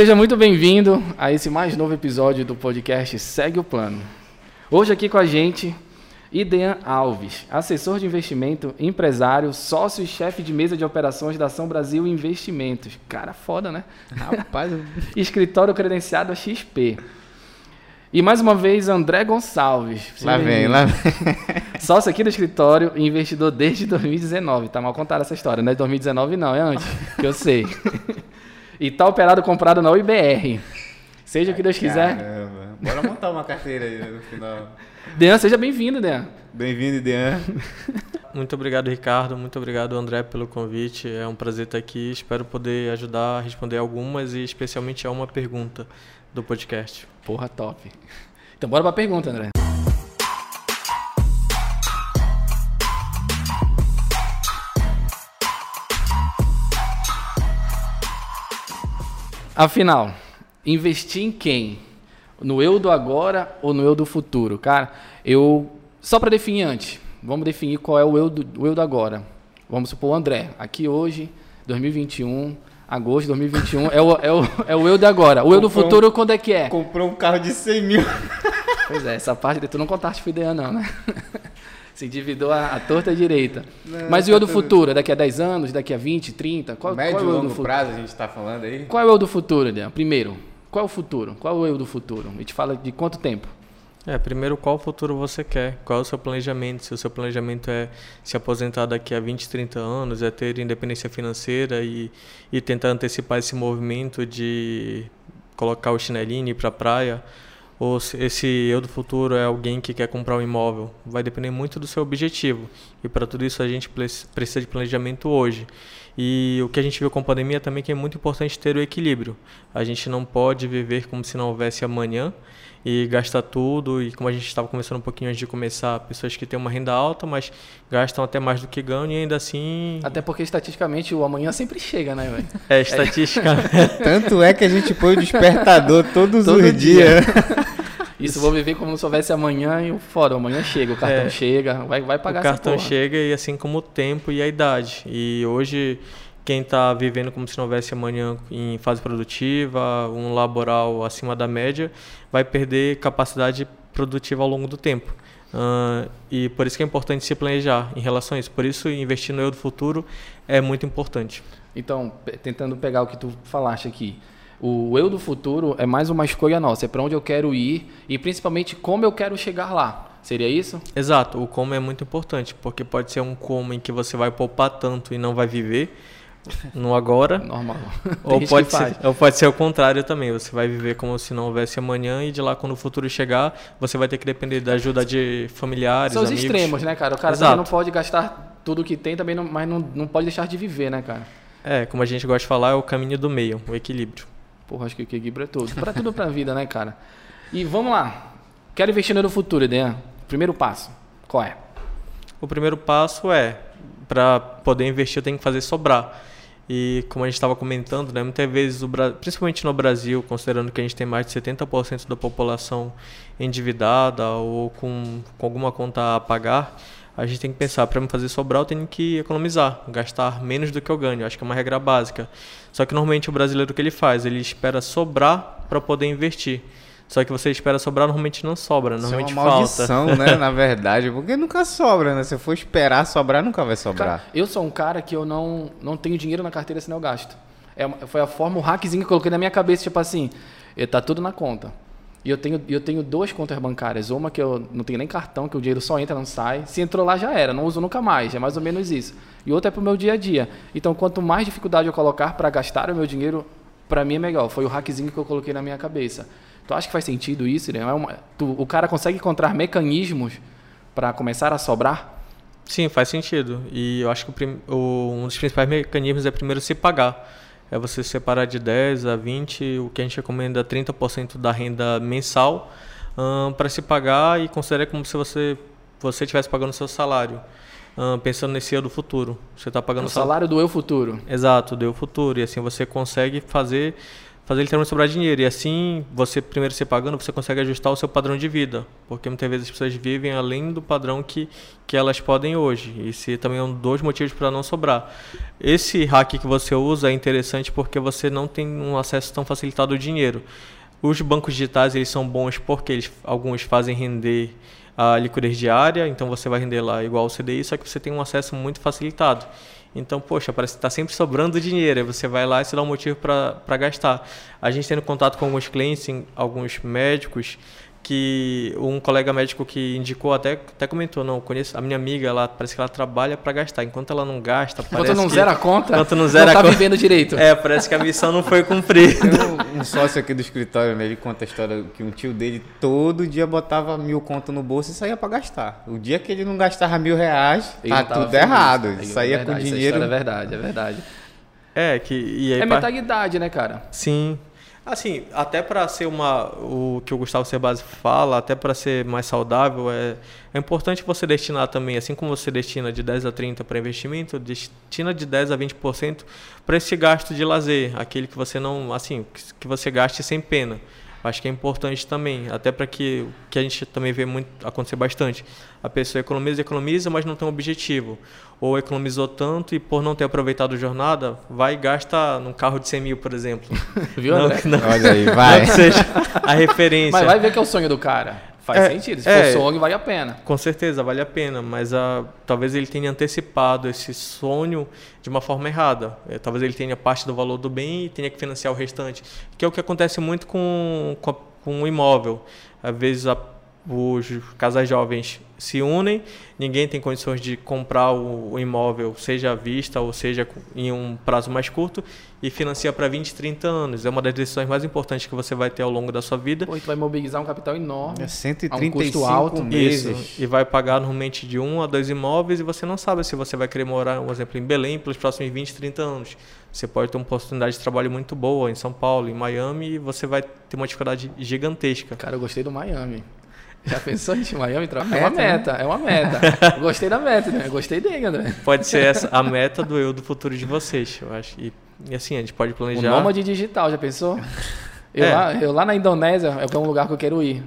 Seja muito bem-vindo a esse mais novo episódio do podcast Segue o Plano. Hoje aqui com a gente, Idean Alves, assessor de investimento, empresário, sócio e chefe de mesa de operações da Ação Brasil Investimentos. Cara, foda, né? Rapaz, Escritório credenciado a XP. E mais uma vez, André Gonçalves. Lá vem, lá vem. Sócio aqui do escritório e investidor desde 2019. Tá mal contada essa história, não é de 2019 não, é antes, que eu sei. e tá operado comprado na UIBR. Seja o que Deus quiser. Caramba. Bora montar uma carteira aí no final. Dean, seja bem-vindo, Dean. Bem-vindo, Idean. Muito obrigado, Ricardo. Muito obrigado, André, pelo convite. É um prazer estar aqui. Espero poder ajudar a responder algumas e especialmente a uma pergunta do podcast. Porra, top. Então bora pra pergunta, André. Afinal, investir em quem? No eu do agora ou no eu do futuro? Cara, eu. Só para definir antes, vamos definir qual é o eu do, o eu do agora. Vamos supor o André, aqui hoje, 2021, agosto de 2021, é o, é, o, é o eu do agora. O eu do um- futuro, quando é que é? Comprou um carro de 100 mil. Pois é, essa parte de tu não contaste pro Idean, não, né? Se endividou a, a torta direita. Não, Mas e o tá eu do tudo- futuro? Daqui a 10 anos, daqui a 20, 30? Qual, Médio qual e é o do longo futuro? prazo a gente tá falando aí. Qual é o eu do futuro, Idean? Primeiro, qual é o futuro? Qual é o eu do futuro? A gente fala de quanto tempo? É, primeiro, qual futuro você quer? Qual é o seu planejamento? Se o seu planejamento é se aposentar daqui a 20, 30 anos, é ter independência financeira e, e tentar antecipar esse movimento de colocar o chinelinho e ir para a praia, ou se esse eu do futuro é alguém que quer comprar um imóvel, vai depender muito do seu objetivo. E para tudo isso a gente precisa de planejamento hoje. E o que a gente viu com a pandemia também que é muito importante ter o equilíbrio. A gente não pode viver como se não houvesse amanhã e gastar tudo. E como a gente estava conversando um pouquinho antes de começar, pessoas que têm uma renda alta, mas gastam até mais do que ganham e ainda assim. Até porque estatisticamente o amanhã sempre chega, né, velho? É estatística. Tanto é que a gente põe o despertador todos Todo os dia. dias. Isso vou viver como se houvesse amanhã e o fora, o amanhã chega, o cartão É. chega, vai, vai pagar o cartão essa porra. chega e assim como o tempo e a idade. E hoje quem está vivendo como se não houvesse amanhã em fase produtiva, um laboral acima da média, vai perder capacidade produtiva ao longo do tempo. Ah, e por isso que é importante se planejar em relação a isso. Por isso investir no eu do futuro é muito importante. Então, tentando pegar o que tu falaste aqui. O eu do futuro é mais uma escolha nossa, é para onde eu quero ir e principalmente como eu quero chegar lá. Seria isso? Exato, o como é muito importante, porque pode ser um como em que você vai poupar tanto e não vai viver no agora, Normal. Ou pode, ser, ou pode ser o contrário também. Você vai viver como se não houvesse amanhã e de lá quando o futuro chegar, você vai ter que depender da ajuda de familiares, São os amigos. extremos, né, cara? O cara Exato. também não pode gastar tudo que tem, também não, mas não, não pode deixar de viver, né, cara? É, como a gente gosta de falar, é o caminho do meio, o equilíbrio. Porra, acho que o equilíbrio é tudo. Pra tudo pra vida, né, cara? E vamos lá. Quero investir no futuro, Dean. Primeiro passo. Qual é? O primeiro passo é, para poder investir, eu tenho que fazer sobrar. E como a gente estava comentando, né, muitas vezes, principalmente no Brasil, considerando que a gente tem mais de 70% da população endividada ou com, com alguma conta a pagar, a gente tem que pensar, para me fazer sobrar, eu tenho que economizar, gastar menos do que eu ganho. Acho que é uma regra básica. Só que normalmente o brasileiro o que ele faz? Ele espera sobrar para poder investir. Só que você espera sobrar, normalmente não sobra, Isso é normalmente uma falta. maldição, né? Na verdade, porque nunca sobra, né? Se eu for esperar sobrar, nunca vai sobrar. Cara, eu sou um cara que eu não, não tenho dinheiro na carteira senão eu gasto. É, foi a forma, o hackzinho que eu coloquei na minha cabeça, tipo assim, tá tudo na conta. E eu tenho, eu tenho duas contas bancárias. Uma que eu não tenho nem cartão, que o dinheiro só entra, não sai. Se entrou lá já era, não uso nunca mais. É mais ou menos isso. E outra é pro meu dia a dia. Então, quanto mais dificuldade eu colocar para gastar o meu dinheiro, para mim é melhor. Foi o hackzinho que eu coloquei na minha cabeça. Tu acha que faz sentido isso? Né? É uma- tu- o cara consegue encontrar mecanismos para começar a sobrar? Sim, faz sentido. E eu acho que o o- um dos principais mecanismos é primeiro se pagar. É você separar de 10 a 20, o que a gente recomenda 30% da renda mensal para se pagar e considerar como se você você estivesse pagando o seu salário. Ahn, pensando nesse eu do futuro. Você está pagando O salário do eu futuro. Exato, deu futuro. E assim você consegue fazer fazer literalmente sobrar dinheiro. E assim, você primeiro se pagando, você consegue ajustar o seu padrão de vida. Porque muitas vezes as pessoas vivem além do padrão que, que elas podem hoje. Esse também é um dos motivos para não sobrar. Esse hack que você usa é interessante porque você não tem um acesso tão facilitado ao dinheiro. Os bancos digitais eles são bons porque eles, alguns fazem render a liquidez diária, então você vai render lá igual o CDI, só que você tem um acesso muito facilitado. Então, poxa, parece que está sempre sobrando dinheiro. Aí você vai lá e se dá um motivo para gastar. A gente tendo contato com alguns clientes, alguns médicos, que um colega médico que indicou até, até comentou, não, conheço a minha amiga, ela parece que ela trabalha para gastar. Enquanto ela não gasta, Enquanto parece não que, zera a conta, enquanto não zera tá a conta, vivendo direito. É, parece que a missão não foi cumprida. Tem um, um sócio aqui do escritório, né? Ele conta a história que um tio dele todo dia botava mil conto no bolso e saía para gastar. O dia que ele não gastava mil reais, Ele tá tudo feliz. errado. É Ele saía com verdade, essa dinheiro. É verdade, é verdade. É, que e aí É mentalidade, né, cara? Sim. Assim, até para ser uma o que o Gustavo Cerbasi fala, até para ser mais saudável, é, é importante você destinar também, assim como você destina de 10 a 30 para investimento, destina de 10 a 20% para esse gasto de lazer, aquele que você não, assim, que você gaste sem pena. Acho que é importante também, até para que que a gente também vê muito acontecer bastante. A pessoa economiza, economiza, mas não tem um objetivo. Ou economizou tanto e por não ter aproveitado a jornada, vai e gasta num carro de 100 mil, por exemplo. Viu, Não, André? não, Olha aí, não vai. que seja a referência. Mas vai ver que é o sonho do cara. Faz É, sentido. Se é. for sonho, vale a pena. Com certeza, vale a pena, mas ah, talvez ele tenha antecipado esse sonho de uma forma errada. Eh, talvez ele tenha parte do valor do bem e tenha que financiar o restante, que é o que acontece muito com, com, a- com o imóvel. Às vezes a- os casais jovens se unem, ninguém tem condições de comprar o, imóvel, seja à vista ou seja em um prazo mais curto, e financia para 20, 30 anos. É uma das decisões mais importantes que você vai ter ao longo da sua vida. Pô, tu vai mobilizar um capital enorme. É A um 135 custo alto. meses. Isso, e vai pagar normalmente de um a dois imóveis e você não sabe se você vai querer morar, um exemplo, em Belém pelos próximos 20, 30 anos. Você pode ter uma oportunidade de trabalho muito boa em São Paulo, em Miami, e você vai ter uma dificuldade gigantesca. Cara, eu gostei do Miami. Já pensou em Miami? Uma é uma meta, né? meta, é uma meta. Eu gostei da meta, né? Eu gostei dele, André. Pode ser essa a meta do eu do futuro de vocês, eu acho. E, e assim, a gente pode O planejar. nômade digital, já pensou? Eu, É. lá, eu lá na Indonésia, é um lugar que eu quero ir.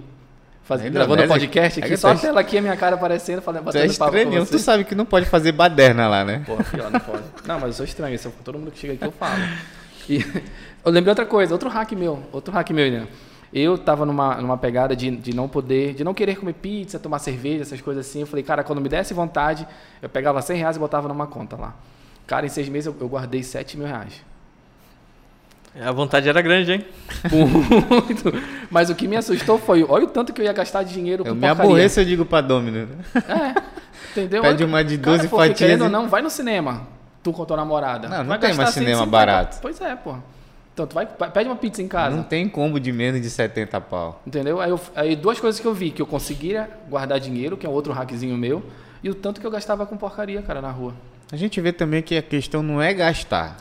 Faz, Na gravando podcast É aqui, que só a tu é- tela aqui, a minha cara aparecendo, falando, é batendo papo com estranho, tu você. sabe que não pode fazer baderna lá, né? Pô, pior, não pode. Não, mas eu sou estranho, isso, todo mundo que chega aqui eu falo. E eu lembrei outra coisa, outro hack meu, outro hack meu, né? Eu tava numa, numa pegada de, de não poder, de não querer comer pizza, tomar cerveja, essas coisas assim. Eu falei, cara, quando me desse vontade, eu pegava 100 reais e botava numa conta lá. Cara, em seis meses eu, eu guardei 7 mil reais. A vontade era grande, hein? Muito. Mas o que me assustou foi, olha o tanto que eu ia gastar de dinheiro com Eu me porcaria. aborreço, eu digo pra Domino. né? É, entendeu? Pede uma de Cara, 12 porque, fatias Querendo ou e- não, vai no cinema, tu com tua namorada. Não, não Vai tem mais cinema 150. barato. Pois é, pô. Então, tu vai, pede uma pizza em casa. Não tem combo de menos de 70 pau. Entendeu? Aí, eu- aí duas coisas que eu vi, que eu conseguia guardar dinheiro, que é outro hackzinho meu, e o tanto que eu gastava com porcaria, cara, na rua. A gente vê também que a questão não é gastar.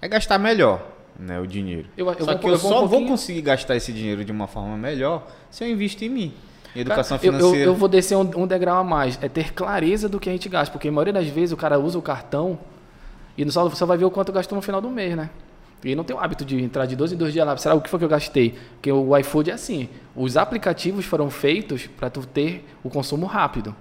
É gastar melhor, né, o dinheiro. Eu- eu só vou- que eu eu, vou um só vou conseguir gastar esse dinheiro de uma forma melhor se eu investir em mim. Em educação Cara, eu- eu- financeira. Eu, vou descer um, um degrau a mais. É ter clareza do que a gente gasta. Porque a maioria das vezes o cara usa o cartão e no só, só vai ver o quanto gastou no final do mês, né? E não tem o hábito de entrar de dois em dois dias lá. Será o que foi que eu gastei? Porque o iFood é assim. Os aplicativos foram feitos para tu ter o consumo rápido.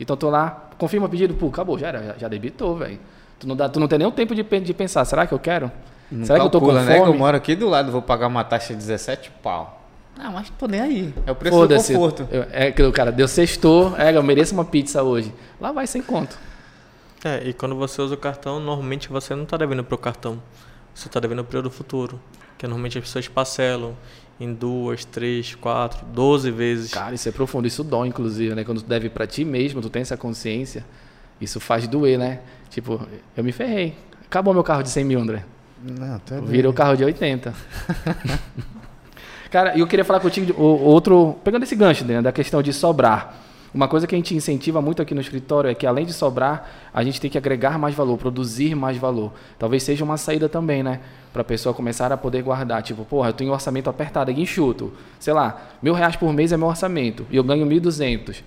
Então tô lá, confirma o pedido, pô, acabou, já era, já, já debitou, velho. Tu não, dá, tu não tem nem o tempo de, de pensar, será que eu quero? Não será que eu tô com calcula, né? Que eu fome? moro aqui do lado, vou pagar uma taxa de 17 pau. Não, mas tô nem aí. É o preço do conforto. Eu- É que o cara deu sextou, é, eu mereço uma pizza hoje. Lá vai sem conto. É, e quando você usa o cartão, normalmente você não está devendo para o cartão. Você está devendo para o do futuro. Que normalmente as pessoas parcelam em duas, três, quatro, doze vezes. Cara, isso é profundo, isso dói, inclusive, né? Quando tu deve pra ti mesmo, tu tem essa consciência, isso faz doer, né? Tipo, eu me ferrei. Acabou meu carro de 100 mil, André. Não, tá Virou carro de 80. Cara, e eu queria falar contigo de o- outro. Pegando esse gancho, né, da questão de sobrar. Uma coisa que a gente incentiva muito aqui no escritório é que, além de sobrar, a gente tem que agregar mais valor, produzir mais valor. Talvez seja uma saída também, né? Para a pessoa começar a poder guardar. Tipo, porra, eu tenho um orçamento apertado aqui, enxuto. Sei lá, mil reais por mês é meu orçamento e eu ganho 1.200.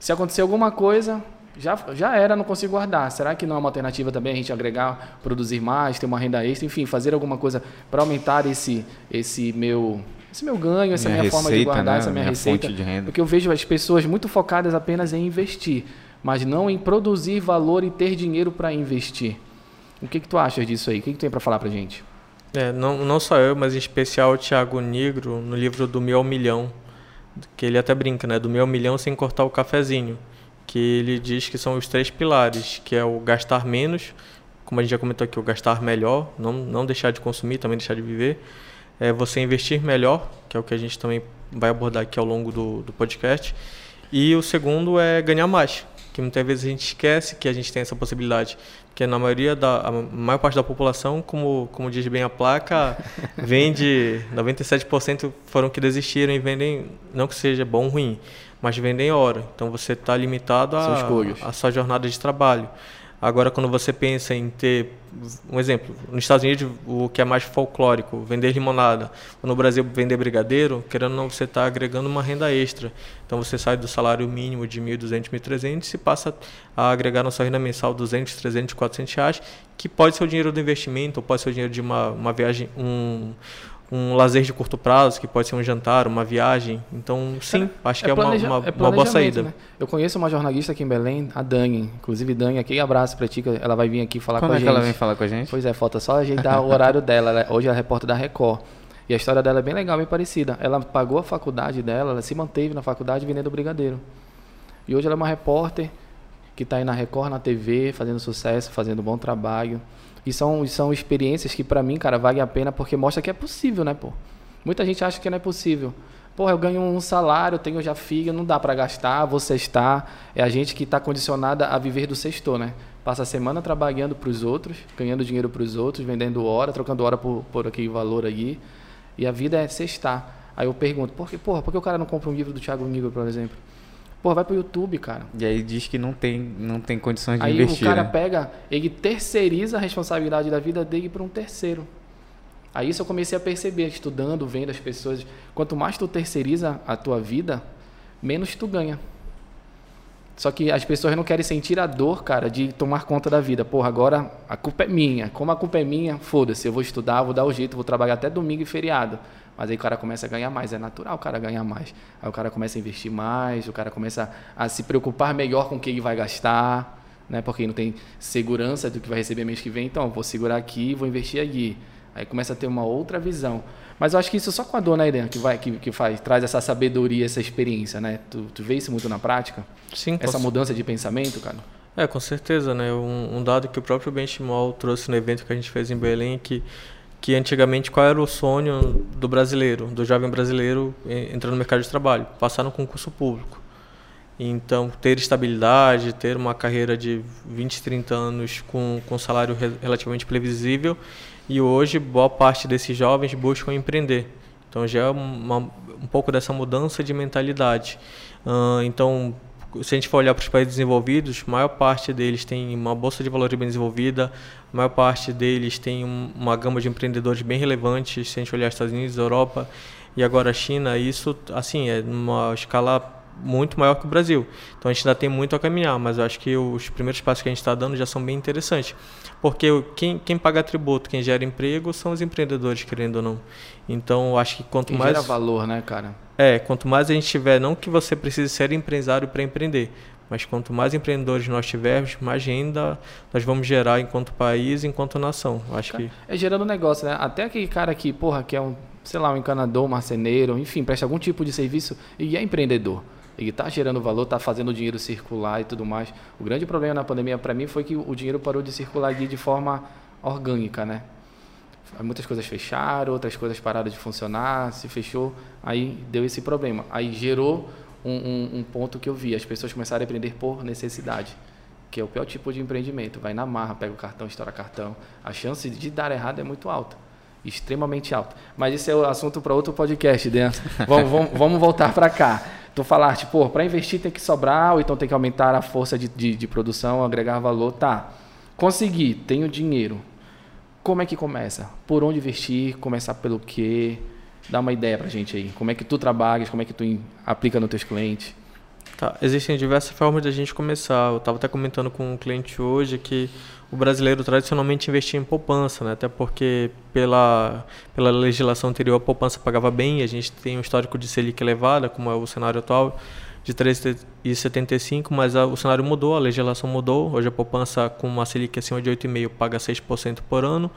Se acontecer alguma coisa, já, já era, não consigo guardar. Será que não é uma alternativa também a gente agregar, produzir mais, ter uma renda extra, enfim, fazer alguma coisa para aumentar esse, esse meu esse meu ganho, essa minha, minha forma de guardar, né? essa minha, minha receita. Porque eu vejo as pessoas muito focadas apenas em investir, mas não em produzir valor e ter dinheiro para investir. O que, que tu achas disso aí? O que, que tu tem para falar para gente? É, não, não só eu, mas em especial o Thiago Negro, no livro do Meu Milhão, que ele até brinca, né? Do Meu Milhão sem cortar o cafezinho que ele diz que são os três pilares, que é o gastar menos, como a gente já comentou aqui, o gastar melhor, não, não deixar de consumir, também deixar de viver, é você investir melhor, que é o que a gente também vai abordar aqui ao longo do, do podcast, e o segundo é ganhar mais, que muitas vezes a gente esquece que a gente tem essa possibilidade, porque na maioria da a maior parte da população, como como diz bem a placa, vende 97% foram que desistiram e vendem não que seja bom ou ruim, mas vendem hora. Então você está limitado a, a sua jornada de trabalho. Agora, quando você pensa em ter, um exemplo, nos Estados Unidos, o que é mais folclórico, vender limonada, ou no Brasil, vender brigadeiro, querendo ou não, você está agregando uma renda extra. Então, você sai do salário mínimo de 1.200, 1.300 e passa a agregar na sua renda mensal 200, 300, 400 reais, que pode ser o dinheiro do investimento, ou pode ser o dinheiro de uma, uma viagem, um um lazer de curto prazo, que pode ser um jantar, uma viagem. Então, sim, é, acho que é, é uma, uma, é uma boa saída. Né? Eu conheço uma jornalista aqui em Belém, a Dani. Inclusive, Dani, aqui abraço para ti, que ela vai vir aqui falar Quando com é a gente. Quando é que ela vem falar com a gente? Pois é, falta só ajeitar o horário dela. Ela, é, hoje ela é repórter da Record. E a história dela é bem legal, bem parecida. Ela pagou a faculdade dela, ela se manteve na faculdade vendendo brigadeiro. E hoje ela é uma repórter que está aí na Record, na TV, fazendo sucesso, fazendo bom trabalho. E são, são experiências que, para mim, cara, valem a pena porque mostra que é possível, né, pô? Muita gente acha que não é possível. Porra, eu ganho um salário, tenho já filho, não dá para gastar, vou cestar. É a gente que está condicionada a viver do sextor, né? Passa a semana trabalhando para os outros, ganhando dinheiro para os outros, vendendo hora, trocando hora por, por aquele valor aí. E a vida é cestar. Aí eu pergunto, por que, porra, por que o cara não compra um livro do Thiago Nigro, por exemplo? Porra, vai pro YouTube, cara. E aí diz que não tem, não tem condições de aí investir. Aí o cara né? pega, ele terceiriza a responsabilidade da vida dele para um terceiro. Aí isso eu comecei a perceber, estudando, vendo as pessoas. Quanto mais tu terceiriza a tua vida, menos tu ganha. Só que as pessoas não querem sentir a dor, cara, de tomar conta da vida. Porra, agora a culpa é minha. Como a culpa é minha, foda-se, eu vou estudar, vou dar o jeito, vou trabalhar até domingo e feriado. Mas aí o cara começa a ganhar mais, é natural o cara ganhar mais. Aí o cara começa a investir mais, o cara começa a se preocupar melhor com o que ele vai gastar, né? Porque não tem segurança do que vai receber mês que vem, então vou segurar aqui, vou investir aqui. Aí começa a ter uma outra visão. Mas eu acho que isso só com a dor, né, Irene, que, vai, que, que faz, traz essa sabedoria, essa experiência, né? Tu, tu vê isso muito na prática? Sim. Essa mudança de pensamento, cara? É, com certeza, né? Um, um dado que o próprio Benchimol trouxe no evento que a gente fez em Belém, que, que antigamente qual era o sonho do brasileiro, do jovem brasileiro entrando no mercado de trabalho? Passar no concurso público. Então, ter estabilidade, ter uma carreira de 20, 30 anos com, com salário relativamente previsível e hoje, boa parte desses jovens buscam empreender. Então, já é uma, um pouco dessa mudança de mentalidade. Uh, então, se a gente for olhar para os países desenvolvidos, a maior parte deles tem uma bolsa de valores bem desenvolvida, a maior parte deles tem um, uma gama de empreendedores bem relevantes. Se a gente olhar Estados Unidos, Europa e agora a China, isso assim é numa escala muito maior que o Brasil. Então a gente ainda tem muito a caminhar, mas eu acho que os primeiros passos que a gente está dando já são bem interessantes. Porque quem, quem paga tributo, quem gera emprego, são os empreendedores, querendo ou não. Então acho que quanto quem mais. gera valor, né, cara? É, quanto mais a gente tiver, não que você precise ser empresário para empreender, mas quanto mais empreendedores nós tivermos, mais renda nós vamos gerar enquanto país, enquanto nação. Acho que é gerando negócio, né? Até aquele cara que, porra, que é um, sei lá, um encanador, um marceneiro, enfim, presta algum tipo de serviço e é empreendedor ele está gerando valor, está fazendo o dinheiro circular e tudo mais. O grande problema na pandemia para mim foi que o dinheiro parou de circular de forma orgânica, né? Muitas coisas fecharam, outras coisas pararam de funcionar, se fechou, aí deu esse problema. Aí gerou um, um, um ponto que eu vi, as pessoas começaram a empreender por necessidade, que é o pior tipo de empreendimento. Vai na marra, pega o cartão, estoura cartão. A chance de dar errado é muito alta extremamente alta. Mas isso é o assunto para outro podcast, dentro. vamos, vamos, vamos voltar para cá tu falar, tipo, para investir tem que sobrar, ou então tem que aumentar a força de, de, de produção, agregar valor, tá. Consegui, tenho dinheiro. Como é que começa? Por onde investir? Começar pelo quê? Dá uma ideia pra gente aí. Como é que tu trabalhas? Como é que tu aplica nos teus clientes? Tá, existem diversas formas de a gente começar. Eu estava até comentando com um cliente hoje que o brasileiro tradicionalmente investia em poupança, né? até porque pela, pela legislação anterior a poupança pagava bem, a gente tem um histórico de Selic elevada, como é o cenário atual, de 3,75, mas a, o cenário mudou, a legislação mudou, hoje a poupança com uma Selic acima de 8,5 paga 6% por ano,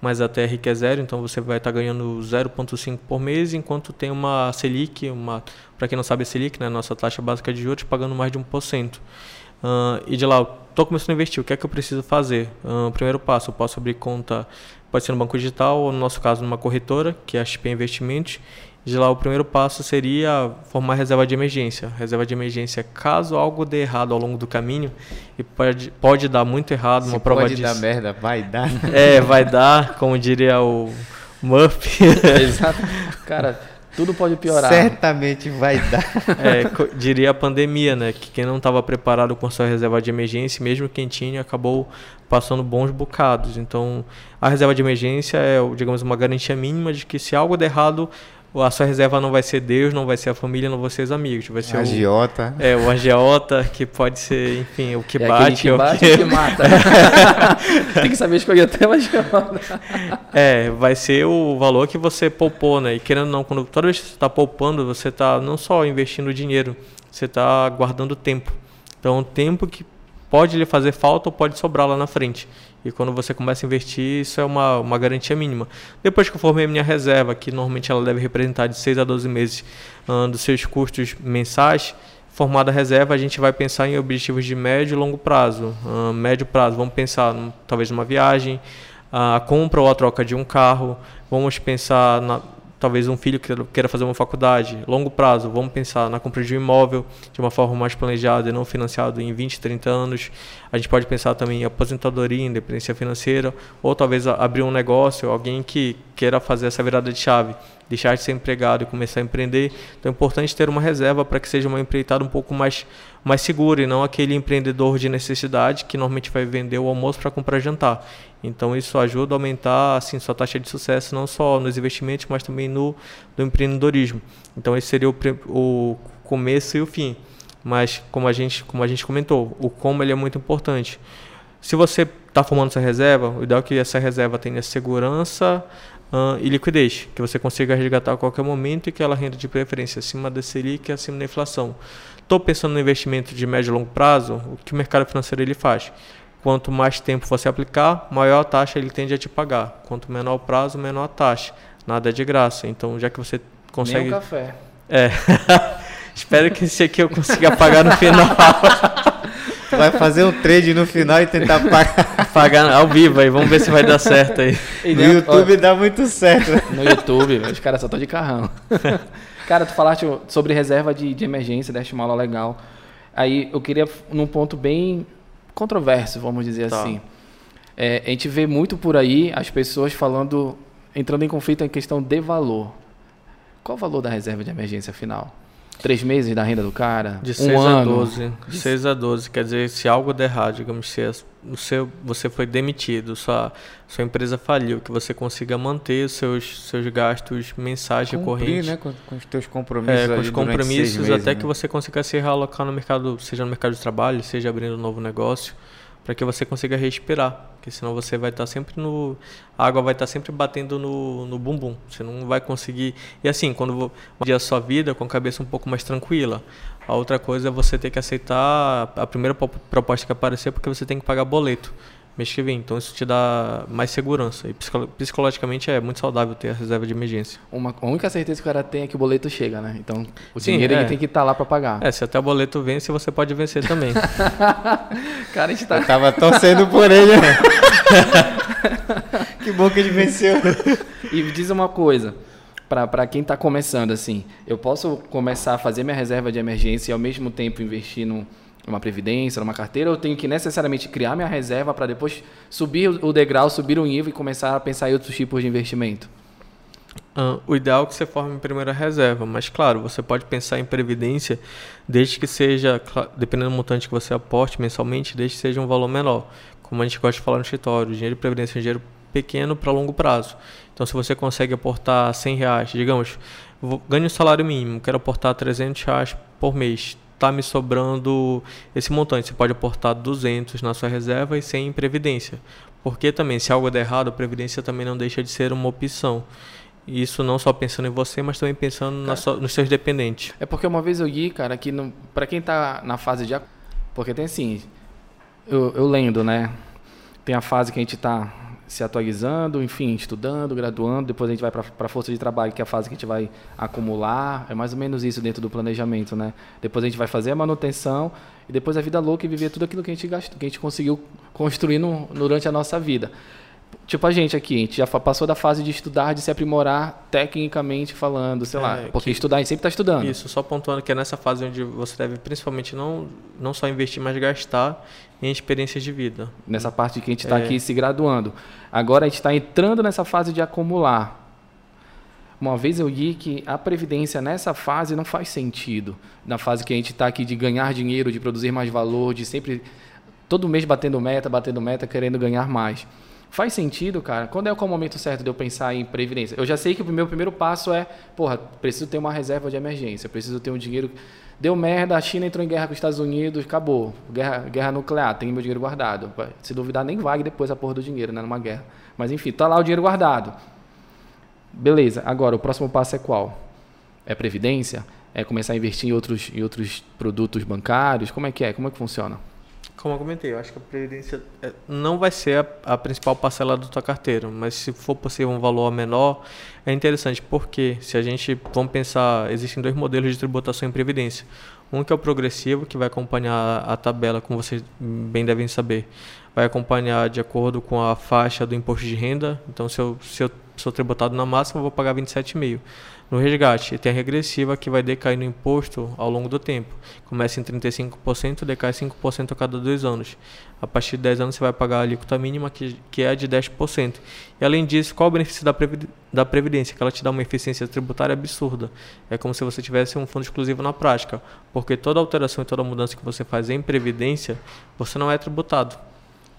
mas a TRQ é zero, então você vai estar tá ganhando 0,5 por mês, enquanto tem uma Selic, uma, para quem não sabe a Selic, né, nossa taxa básica de juros, pagando mais de 1%. Uh, e de lá, estou começando a investir, o que é que eu preciso fazer? Uh, primeiro passo, eu posso abrir conta, pode ser no banco digital ou no nosso caso numa corretora, que é a XP Investimentos, de lá, o primeiro passo seria formar reserva de emergência. Reserva de emergência, caso algo dê errado ao longo do caminho, e pode, pode dar muito errado, Se uma prova pode disso. dar merda, vai dar. É, vai dar, como diria o Murphy. Exato. Cara, tudo pode piorar. Certamente vai dar. É, diria a pandemia, né? Que quem não estava preparado com sua reserva de emergência, mesmo quem tinha, acabou passando bons bocados. Então, a reserva de emergência é, digamos, uma garantia mínima de que se algo der errado, a sua reserva não vai ser Deus, não vai ser a família, não vão ser os amigos. Vai ser o, Agiota. é, o agiota, que pode ser, enfim, o que É bate. que ou bate que- e que mata. Tem que saber escolher até mais É, vai ser o valor que você poupou, né? E querendo ou não, quando, toda vez que você está poupando, você está não só investindo dinheiro, você está guardando tempo. Então, tempo que pode lhe fazer falta ou pode sobrar lá na frente. E quando você começa a investir, isso é uma, uma garantia mínima. Depois que eu formei a minha reserva, que normalmente ela deve representar de 6 a 12 meses ah, dos seus custos mensais, formada a reserva, a gente vai pensar em objetivos de médio e longo prazo. Ah, médio prazo, vamos pensar talvez numa viagem, a compra ou a troca de um carro, vamos pensar na talvez um filho queira- queira fazer uma faculdade, longo prazo, vamos pensar na compra de um imóvel de uma forma mais planejada e não financiado em 20, 30 anos. A gente pode pensar também em aposentadoria, independência financeira, ou talvez abrir um negócio, alguém que queira fazer essa virada de chave, deixar de ser empregado e começar a empreender. Então é importante ter uma reserva para que seja uma empreitada um pouco mais mais segura e não aquele empreendedor de necessidade que normalmente vai vender o almoço para comprar jantar. Então isso ajuda a aumentar assim sua taxa de sucesso não só nos investimentos, mas também no, no empreendedorismo. Então esse seria o, o começo e o fim. Mas como a gente como a gente comentou, o como ele é muito importante. Se você está formando essa reserva, o ideal é que essa reserva tenha segurança ah, e liquidez, que você consiga resgatar a qualquer momento e que ela renda de preferência acima da Selic e acima da inflação. Estou pensando no investimento de médio e longo prazo, o que o mercado financeiro ele faz? Quanto mais tempo você aplicar, maior a taxa ele tende a te pagar. Quanto menor o prazo, menor a taxa. Nada é de graça. Então, já que você Nem consegue... um café. É. Espero que esse aqui eu consiga pagar no final. Vai fazer um trade no final e tentar pagar. pagar ao vivo aí. Vamos ver se vai dar certo aí. E No YouTube dá muito certo. ó, no YouTube, os caras só estão de carrão. Cara, tu falaste sobre reserva de, de emergência, deste uma aula legal. Aí eu queria, num ponto bem controverso, vamos dizer Tá. assim. É, a gente vê muito por aí as pessoas falando, entrando em conflito em questão de valor. Qual o valor da reserva de emergência final? Três meses da renda do cara? De um 6 a ano? 12. De 6 a 12. Quer dizer, se algo der errado, digamos, se o seu, você foi demitido, sua, sua empresa faliu, que você consiga manter os seus, seus gastos mensais Cumprir, recorrentes. né? Com, com os teus compromissos. É, com os compromissos meses, até né? que você consiga se realocar no mercado, seja no mercado de trabalho, seja abrindo um novo negócio, para que você consiga respirar, porque senão você vai estar sempre no a água vai estar sempre batendo no, no bumbum. Você não vai conseguir. E assim, quando dia a sua vida com a cabeça um pouco mais tranquila. A outra coisa é você ter que aceitar a primeira po- proposta que aparecer porque você tem que pagar boleto mês que vem. Então isso te dá mais segurança e psicolo- psicologicamente é muito saudável ter a reserva de emergência. Uma, a única certeza que o cara tem é que o boleto chega, né? Então, o Sim, dinheiro é. ele tem que estar lá para pagar. É, se até o boleto vence, você pode vencer também. Cara, a gente tá Eu tava torcendo por ele. né? que bom que ele venceu. E me diz uma coisa, para quem está começando assim, eu posso começar a fazer minha reserva de emergência e ao mesmo tempo investir num- numa previdência, numa carteira, eu tenho que necessariamente criar minha reserva para depois subir o degrau, subir o nível e começar a pensar em outros tipos de investimento? Ah, o ideal é que você forme primeira reserva, mas claro, você pode pensar em previdência desde que seja, dependendo do montante que você aporte mensalmente, desde que seja um valor menor. Como a gente gosta de falar no escritório, dinheiro de previdência é um dinheiro pequeno para longo prazo. Então, se você consegue aportar 100 reais, digamos, ganho um salário mínimo, quero aportar 300 reais por mês, tá me sobrando esse montante. Você pode aportar 200 na sua reserva e 100 em previdência. Porque também, se algo der errado, a previdência também não deixa de ser uma opção. Isso não só pensando em você, mas também pensando cara, so, nos seus dependentes. É porque uma vez eu li, cara, que para quem está na fase de. Porque tem assim, eu, eu lendo, né? Tem a fase que a gente está se atualizando, enfim, estudando, graduando, depois a gente vai para a força de trabalho, que é a fase que a gente vai acumular, é mais ou menos isso dentro do planejamento, né? Depois a gente vai fazer a manutenção e depois a vida louca e viver tudo aquilo que a gente gastou, que a gente conseguiu construir no, durante a nossa vida. Tipo a gente aqui, a gente já passou da fase de estudar, de se aprimorar tecnicamente falando, sei é, lá. Porque que, estudar a gente sempre está estudando. Isso, só pontuando que é nessa fase onde você deve principalmente não, não só investir, mas gastar em experiências de vida. Nessa parte que a gente está é. aqui se graduando. Agora a gente está entrando nessa fase de acumular. Uma vez eu li que a previdência nessa fase não faz sentido. Na fase que a gente está aqui de ganhar dinheiro, de produzir mais valor, de sempre todo mês batendo meta, batendo meta, querendo ganhar mais. Faz sentido, cara? Quando é o momento certo de eu pensar em previdência? Eu já sei que o meu primeiro passo é, porra, preciso ter uma reserva de emergência, preciso ter um dinheiro. Deu merda, a China entrou em guerra com os Estados Unidos, acabou. Guerra, guerra nuclear, tem meu dinheiro guardado. Se duvidar, nem vague depois a porra do dinheiro, né? Numa guerra. Mas enfim, tá lá o dinheiro guardado. Beleza, agora o próximo passo é qual? É previdência? É começar a investir em outros, em outros produtos bancários? Como é que é? Como é que funciona? Como eu comentei, eu acho que a previdência é, não vai ser a, a, principal parcela da tua carteira, mas se for possível um valor menor, é interessante, porque se a gente, vamos pensar, existem dois modelos de tributação em previdência. Um que é o progressivo, que vai acompanhar a tabela, como vocês bem devem saber, vai acompanhar de acordo com a faixa do imposto de renda. Então, se eu, se eu sou tributado na máxima, vou pagar 27,5. No resgate, tem a regressiva que vai decair no imposto ao longo do tempo. Começa em 35%, decai 5% a cada dois anos. A partir de 10 anos você vai pagar a alíquota mínima, que, que é de 10%. E além disso, qual o benefício da, da Previdência? Que ela te dá uma eficiência tributária absurda. É como se você tivesse um fundo exclusivo na prática. Porque toda alteração e toda mudança que você faz em Previdência, você não é tributado.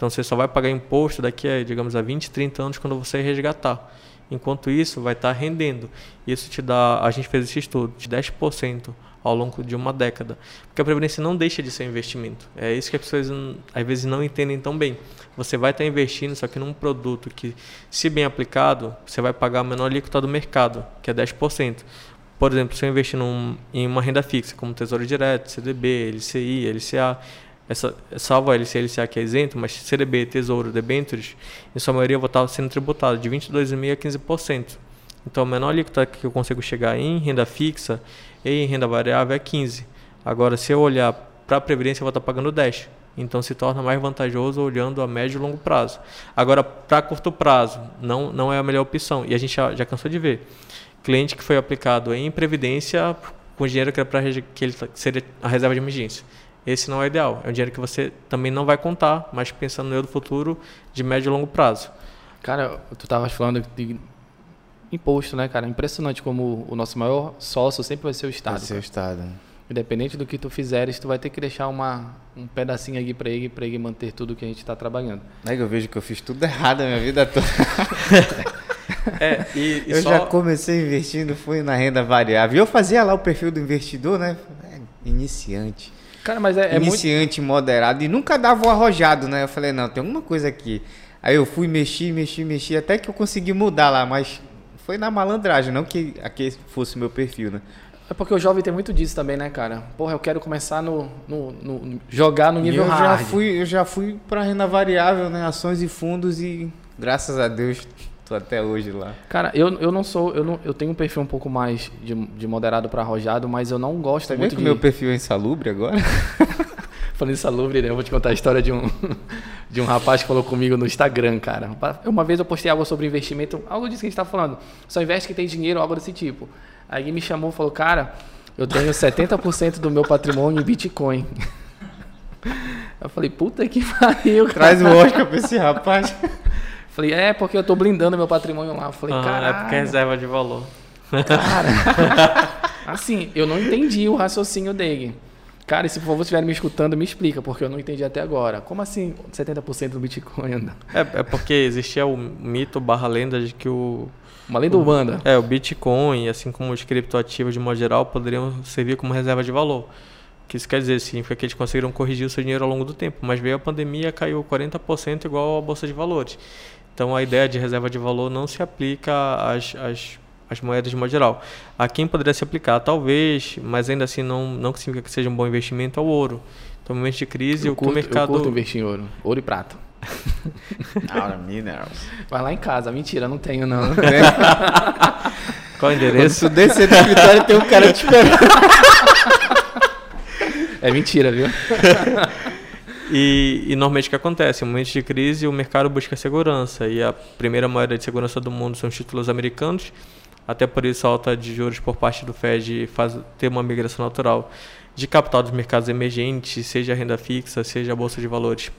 Então você só vai pagar imposto daqui a, digamos, a 20, 30 anos quando você resgatar. Enquanto isso, vai estar tá rendendo. Isso te dá, a gente fez esse estudo, de 10% ao longo de uma década. Porque a previdência não deixa de ser investimento. É isso que as pessoas às vezes não entendem tão bem. Você vai estar tá investindo, só que num produto que, se bem aplicado, você vai pagar a menor alíquota do mercado, que é 10%. Por exemplo, se eu investir num, em uma renda fixa, como Tesouro Direto, CDB, LCI, LCA, essa, salvo a LCA, LCA que é isento, mas CDB, Tesouro, debêntures, em sua maioria vou estar sendo tributado de 22,5% a 15%. Então, a menor alíquota que eu consigo chegar em renda fixa e em renda variável é 15%. Agora, se eu olhar para a Previdência, eu vou estar pagando 10%. Então, se torna mais vantajoso olhando a médio e longo prazo. Agora, para curto prazo, não, não é a melhor opção. E a gente já, já cansou de ver. Cliente que foi aplicado em Previdência com dinheiro que era para que ele seria a reserva de emergência esse não é o ideal. É um dinheiro que você também não vai contar, mas pensando no eu do futuro de médio e longo prazo. Cara, tu estavas falando de imposto, né, cara? Impressionante como o nosso maior sócio sempre vai ser o Estado. Vai ser o Estado. Independente do que tu fizeres, tu vai ter que deixar uma, um pedacinho aqui para ele, para ele manter tudo que a gente está trabalhando. É que eu vejo que eu fiz tudo errado a minha vida toda. é, e, e eu só... já comecei investindo, fui na renda variável. Eu fazia lá o perfil do investidor, né? É, iniciante. Cara, mas é, é Iniciante, muito... moderado. E nunca dava o arrojado, né? Eu falei, não, tem alguma coisa aqui. Aí eu fui, mexi, mexi, mexi, até que eu consegui mudar lá, mas foi na malandragem, não que aqui fosse o meu perfil, né? É porque o jovem tem muito disso também, né, cara? Porra, eu quero começar no, no, no jogar no nível eu hard. Já fui, eu já fui para renda variável, né? Ações e fundos e graças a Deus Até hoje lá. Cara, eu, eu não sou. Eu, não, eu tenho um perfil um pouco mais de, de moderado para arrojado, mas eu não gosto Você muito que de. meu perfil é insalubre agora? Falando insalubre, né? Eu vou te contar a história de um, de um rapaz que falou comigo no Instagram, cara. Uma vez eu postei algo sobre investimento, algo disso que a gente tá falando. Só investe que tem dinheiro, algo desse tipo. Aí ele me chamou e falou, cara, eu tenho 70% do meu patrimônio em Bitcoin. Eu falei, puta que pariu, cara. Traz o Oscar pra esse rapaz. Falei, é porque eu tô blindando meu patrimônio lá. Eu falei, ah, cara. É porque é reserva de valor. Cara. assim, eu não entendi o raciocínio dele. Cara, e se por favor estiver me escutando, me explica, porque eu não entendi até agora. Como assim 70% do Bitcoin? É, é porque existia o mito barra lenda de que o. Uma lenda urbana. É, o Bitcoin, assim como os criptoativos de modo geral, poderiam servir como reserva de valor. que isso quer dizer? Significa que eles conseguiram corrigir o seu dinheiro ao longo do tempo. Mas veio a pandemia, caiu 40% igual a Bolsa de Valores. Então a ideia de reserva de valor não se aplica às, às, às moedas de modo geral. A quem poderia se aplicar? Talvez, mas ainda assim não, não significa que seja um bom investimento ao ouro. Então, no momento de crise, Eu o curto, o mercado. eu curto investir em ouro. Ouro e prata. Aura Minerals. Vai lá em casa. Mentira, não tenho não. Qual o Quando endereço? tu descer do escritório, tem um cara te esperando. É mentira, viu? E, e normalmente o que acontece? Em momentos de crise, o mercado busca segurança. E a primeira moeda de segurança do mundo são os títulos americanos. Até por isso, a alta de juros por parte do Fed faz ter uma migração natural de capital dos mercados emergentes, seja renda fixa, seja a bolsa de valores,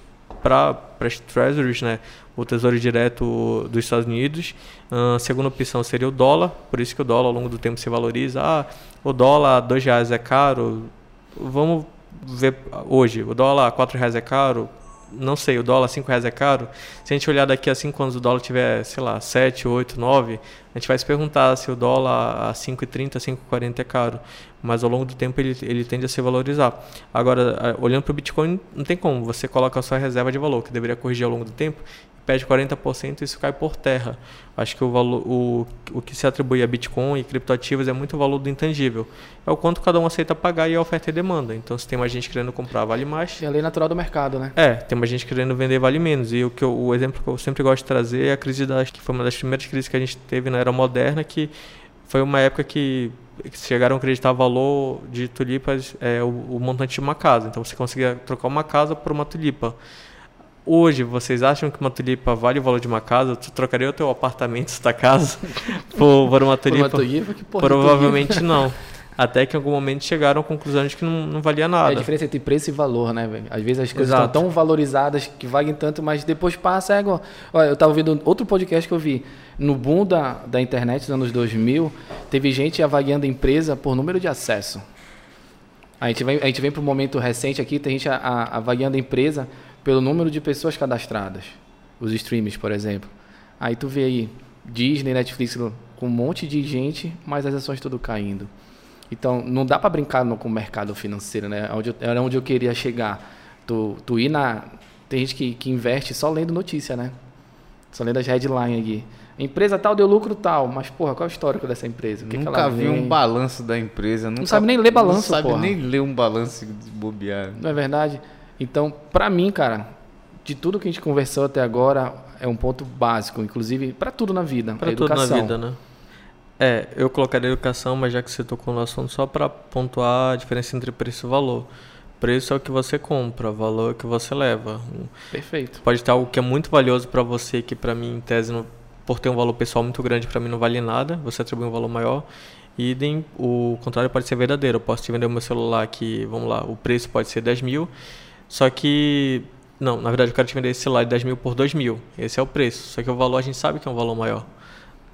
para as treasuries, né? o tesouro direto dos Estados Unidos. A segunda opção seria o dólar, por isso que o dólar ao longo do tempo se valoriza. Ah, o dólar a 2 reais é caro. Vamos ver hoje, o dólar a 4 reais é caro, não sei, o dólar a 5 reais é caro. Se a gente olhar daqui a 5 anos o dólar tiver, sei lá, 7, 8, 9, a gente vai se perguntar se o dólar a 5,30, 5,40 é caro. Mas ao longo do tempo ele, ele tende a se valorizar. Agora, olhando para o Bitcoin, não tem como. Você coloca a sua reserva de valor, que deveria corrigir ao longo do tempo, perde 40% e isso cai por terra. Acho que o, valor, o, o que se atribui a Bitcoin e criptoativos é muito o valor do intangível. É o quanto cada um aceita pagar e a oferta e demanda. Então, se tem mais gente querendo comprar, vale mais. É a lei natural do mercado, né? É, tem mais gente querendo vender, vale menos. E o, que eu, o exemplo que eu sempre gosto de trazer é a crise da... que foi uma das primeiras crises que a gente teve na era moderna, que foi uma época que que chegaram a acreditar valor de tulipas é o, o montante de uma casa. Então você conseguia trocar uma casa por uma tulipa. Hoje, vocês acham que uma tulipa vale o valor de uma casa? Tu trocaria o teu apartamento da casa por, por uma Por tulipa? uma tulipa, que porra Provavelmente não. Até que em algum momento chegaram à conclusão de que não, não valia tulipa? É a nada. diferença entre preço e valor, né, velho? Às vezes as coisas Exato. estão tão valorizadas que valem tanto, mas depois passa, é igual. Olha, eu tava ouvindo outro podcast que eu vi. No boom da, da internet dos anos 2000, teve gente avaliando a empresa por número de acesso. A gente vem, a gente vem para um momento recente aqui, tem gente a, a, avaliando a empresa pelo número de pessoas cadastradas. Os streams, por exemplo. Aí tu vê aí Disney, Netflix com um monte de gente, mas as ações tudo caindo. Então, não dá para brincar no, com o mercado financeiro, né? Onde eu- era onde eu queria chegar. Tu, tu ir na... Tem gente que, que investe só lendo notícia, né? Só lendo as headlines aqui. Empresa tal deu lucro tal, mas porra, qual é o histórico dessa empresa? O que que nunca ela vi um balanço da empresa. Nunca, sabe nem ler balanço, Não sabe porra. nem ler um balanço de bobear. Não é verdade? Então, pra mim, cara, de tudo que a gente conversou até agora, é um ponto básico, inclusive pra tudo na vida, Para tudo educação. na vida, né? É, eu colocaria educação, mas já que você tocou no assunto, só para pontuar a diferença entre preço e valor. Preço é o que você compra, valor é o que você leva. Perfeito. Pode ter algo que é muito valioso para você, que para mim, em tese, não- por ter um valor pessoal muito grande, para mim não vale nada. Você atribui um valor maior. Idem, o contrário pode ser verdadeiro. Eu posso te vender o meu celular que, vamos lá, o preço pode ser 10 mil, só que. Não, na verdade eu quero te vender esse celular de 10 mil por 2 mil. Esse é o preço. Só que o valor a gente sabe que é um valor maior.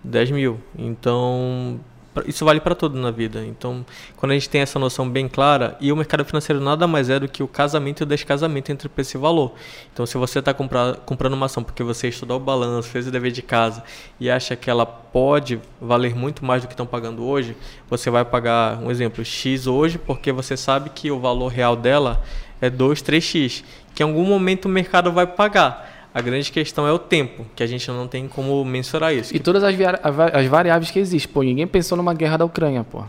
10 mil. Então, isso vale para tudo na vida. Então, quando a gente tem essa noção bem clara, e o mercado financeiro nada mais é do que o casamento e o descasamento entre preço e valor. Então, se você está comprando uma ação porque você estudou o balanço, fez o dever de casa e acha que ela pode valer muito mais do que estão pagando hoje, você vai pagar, um exemplo, X hoje, porque você sabe que o valor real dela é 2, 3x, que em algum momento o mercado vai pagar. A grande questão é o tempo, que a gente não tem como mensurar isso. E todas as, as variáveis que existem. Pô, ninguém pensou numa guerra da Ucrânia, pô.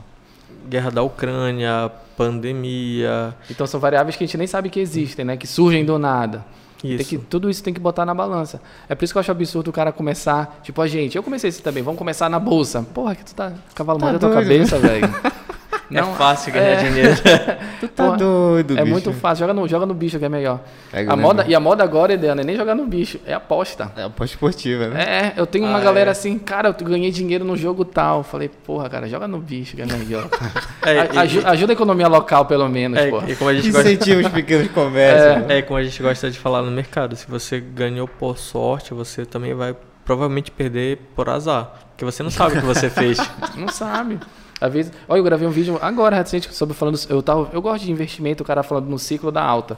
Guerra da Ucrânia, pandemia. Então são variáveis que a gente nem sabe que existem, né? Que surgem do nada. Tem Isso. que, tudo isso tem que botar na balança. É por isso que eu acho absurdo o cara começar, tipo a gente. Eu comecei isso também, vamos começar na bolsa. Porra, que tu tá cavalo Tá mais da tua cabeça, velho. é fácil ganhar é. dinheiro. Tu tá Porra, doido, É bicho. muito fácil, joga no, joga no bicho que é melhor. Pega A moda, e a moda agora, Ediano, é nem jogar no bicho, é aposta. É aposta esportiva, né? É, eu tenho uma Ah, galera é. assim, cara, eu ganhei dinheiro no jogo tal. Falei, porra, cara, joga no bicho que é melhor. É, A- e- aju- ajuda a economia local, pelo menos, é, porra. e como a gente gosta, Incentiva os pequenos comércios. né? é como a gente gosta de falar no mercado, se você ganhou por sorte, você também vai provavelmente perder por azar, porque você não sabe o que você fez. Não sabe. Às vezes, olha, eu gravei um vídeo agora recente sobre falando, eu tava, eu gosto de investimento, o cara falando no ciclo da alta.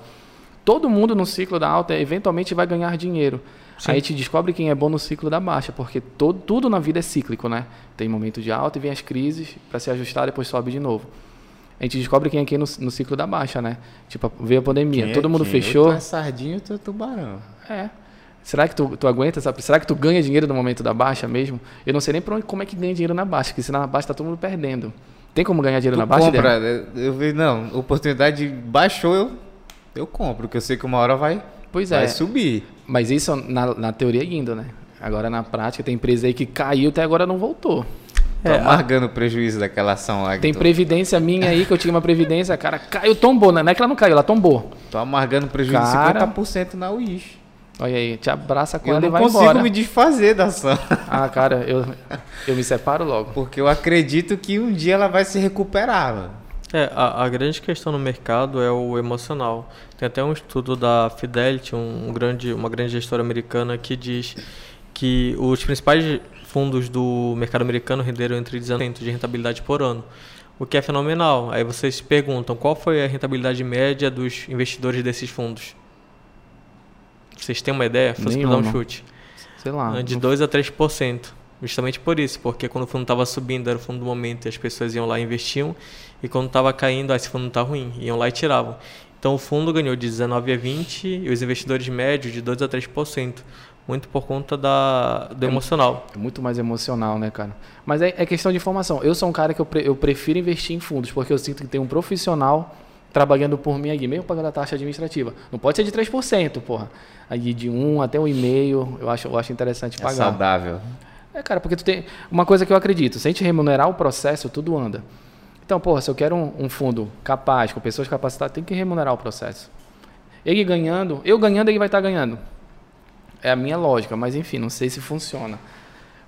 Todo mundo no ciclo da alta eventualmente vai ganhar dinheiro. Sim. Aí a gente descobre quem é bom no ciclo da baixa, porque todo, tudo na vida é cíclico, né? Tem momento de alta e vem as crises para se ajustar, depois sobe de novo. a gente descobre quem é quem no, no ciclo da baixa, né? Tipo, veio a pandemia, Quem todo é mundo fechou. Tô sardinha, eu tô tubarão. É. Será que tu, tu aguenta? Sabe? Será que tu ganha dinheiro no momento da baixa mesmo? Eu não sei nem onde, como é que ganha dinheiro na baixa, porque se na baixa tá todo mundo perdendo. Tem como ganhar dinheiro Tu na baixa? compra, Adriano? eu vi, não, oportunidade baixou, eu, eu compro, porque eu sei que uma hora vai, Pois vai é. subir. Mas isso na, na teoria indo, né? Agora na prática tem empresa aí que caiu até agora não voltou. Tô amargando o prejuízo daquela ação lá. Tem tô, previdência minha aí, que eu tinha uma previdência, cara, caiu, tombou, né? Não é que ela não caiu, ela tombou. tô amargando prejuízo Cara. de 50% na UIS. Olha aí, te abraça com Eu ela e não vai consigo embora. me desfazer da ação. Ah, cara, eu, eu me separo logo. Porque eu acredito que um dia ela vai se recuperar. mano. É, a, a grande questão no mercado é o emocional. Tem até um estudo da Fidelity, um, grande, uma grande gestora americana, que diz que os principais fundos do mercado americano renderam entre 19% de rentabilidade por ano, o que é fenomenal. Aí vocês se perguntam qual foi a rentabilidade média dos investidores desses fundos? Vocês têm uma ideia? Fosse para dar um chute. Sei lá. de 2 a 3%. Justamente por isso, porque quando o fundo estava subindo era o fundo do momento e as pessoas iam lá e investiam, e quando estava caindo, ah, esse fundo está ruim, iam lá e tiravam. Então o fundo ganhou de 19 a 20 e os investidores médios de 2 a 3%, muito por conta da, do emocional. É muito mais emocional, né, cara? Mas é, é questão de informação. Eu sou um cara que eu, pre- eu prefiro investir em fundos, porque eu sinto que tem um profissional trabalhando por mim aqui, mesmo pagando a taxa administrativa. Não pode ser de 3%, porra. Aí de 1 até 1,5%, eu acho, eu acho interessante É pagar. saudável. É, cara, porque tu tem. Uma coisa que eu acredito, se a gente remunerar o processo, tudo anda. Então, porra, se eu quero um, um fundo capaz, com pessoas capacitadas, tem que remunerar o processo. Ele ganhando, eu ganhando, ele vai estar ganhando. É a minha lógica, mas enfim, não sei se funciona.